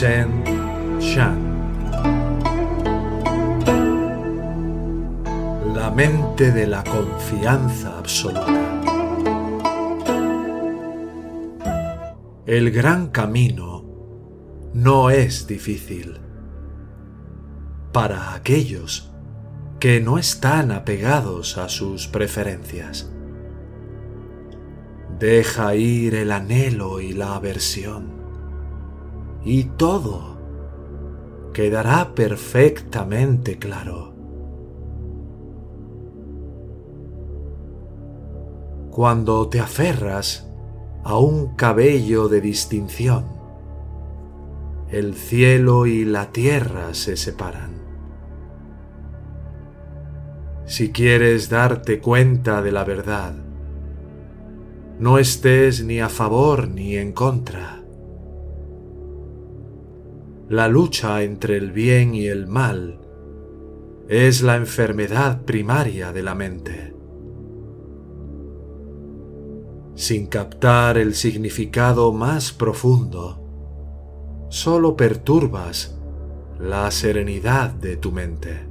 Shen Shan. La mente de la confianza absoluta. El gran camino no es difícil para aquellos que no están apegados a sus preferencias. Deja ir el anhelo y la aversión y todo quedará perfectamente claro. Cuando te aferras a un cabello de distinción, el cielo y la tierra se separan. Si quieres darte cuenta de la verdad, no estés ni a favor ni en contra. La lucha entre el bien y el mal es la enfermedad primaria de la mente. Sin captar el significado más profundo, solo perturbas la serenidad de tu mente.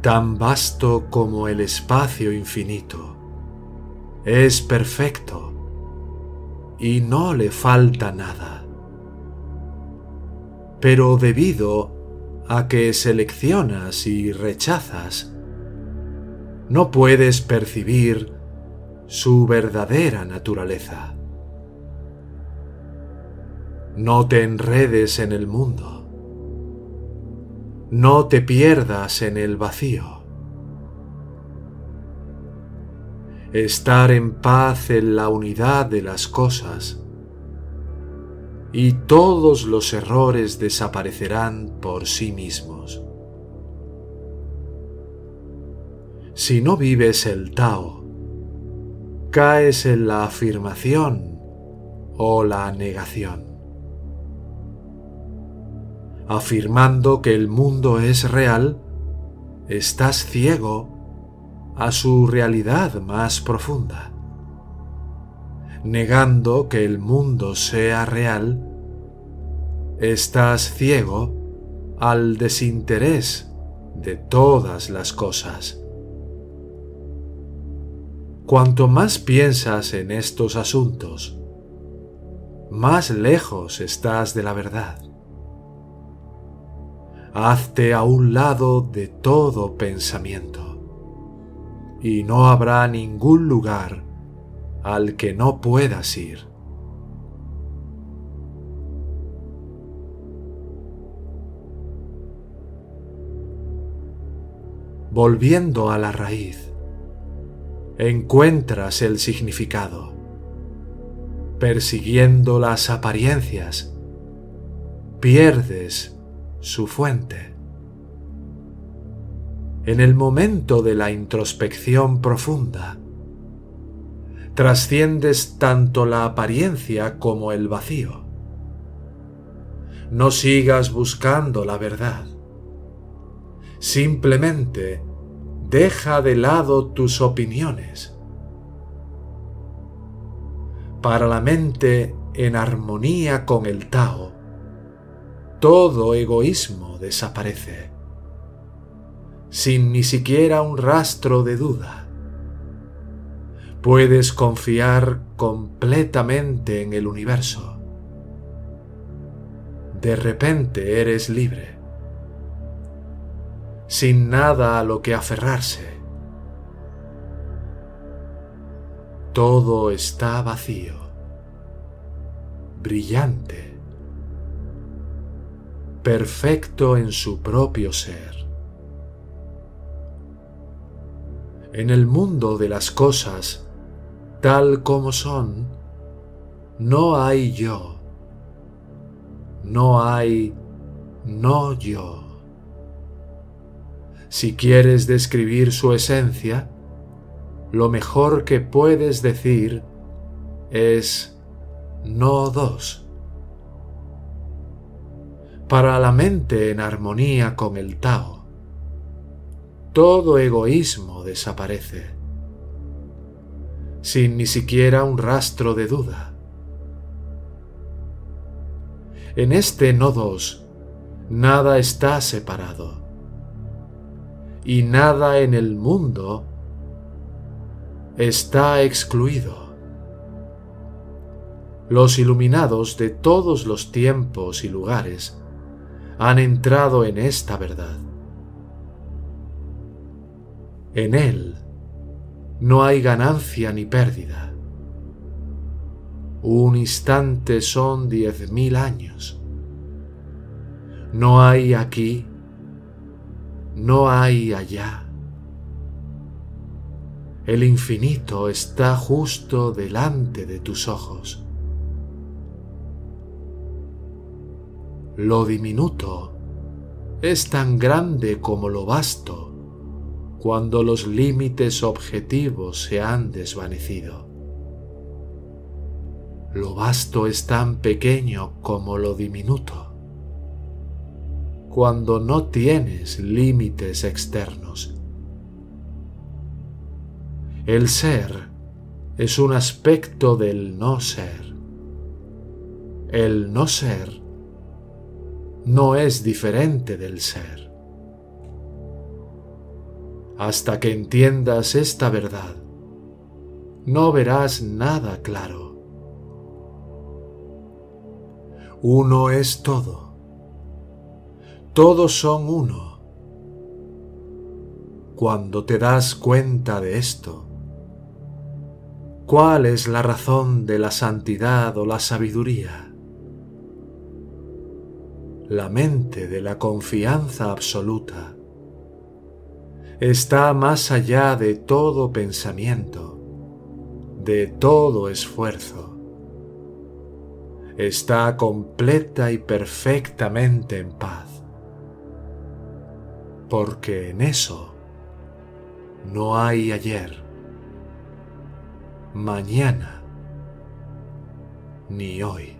tan vasto como el espacio infinito. Es perfecto y no le falta nada. Pero debido a que seleccionas y rechazas, no puedes percibir su verdadera naturaleza. No te enredes en el mundo no te pierdas en el vacío. Estar en paz en la unidad de las cosas y todos los errores desaparecerán por sí mismos. Si no vives el Tao, caes en la afirmación o la negación afirmando que el mundo es real, estás ciego a su realidad más profunda. Negando que el mundo sea real, estás ciego al desinterés de todas las cosas. Cuanto más piensas en estos asuntos, más lejos estás de la verdad hazte a un lado de todo pensamiento, y no habrá ningún lugar al que no puedas ir. Volviendo a la raíz, encuentras el significado. Persiguiendo las apariencias, pierdes su fuente. En el momento de la introspección profunda, trasciendes tanto la apariencia como el vacío. No sigas buscando la verdad. Simplemente deja de lado tus opiniones. Para la mente en armonía con el Tao, todo egoísmo desaparece, sin ni siquiera un rastro de duda. Puedes confiar completamente en el universo. De repente eres libre, sin nada a lo que aferrarse. Todo está vacío, brillante perfecto en su propio ser. En el mundo de las cosas, tal como son, no hay yo, no hay no yo. Si quieres describir su esencia, lo mejor que puedes decir es no dos para la mente en armonía con el Tao. Todo egoísmo desaparece, sin ni siquiera un rastro de duda. En este no dos, nada está separado. Y nada en el mundo está excluido. Los iluminados de todos los tiempos y lugares han entrado en esta verdad. En él no hay ganancia ni pérdida. Un instante son diez mil años. No hay aquí, no hay allá. El infinito está justo delante de tus ojos. Lo diminuto es tan grande como lo vasto cuando los límites objetivos se han desvanecido. Lo vasto es tan pequeño como lo diminuto. Cuando no tienes límites externos. El ser es un aspecto del no ser. El no ser no es diferente del ser hasta que entiendas esta verdad, no verás nada claro. Uno es todo. Todos son uno. Cuando te das cuenta de esto, ¿cuál es la razón de la santidad o la sabiduría? La mente de la confianza absoluta está más allá de todo pensamiento, de todo esfuerzo. Está completa y perfectamente en paz, porque en eso no hay ayer, mañana, ni hoy.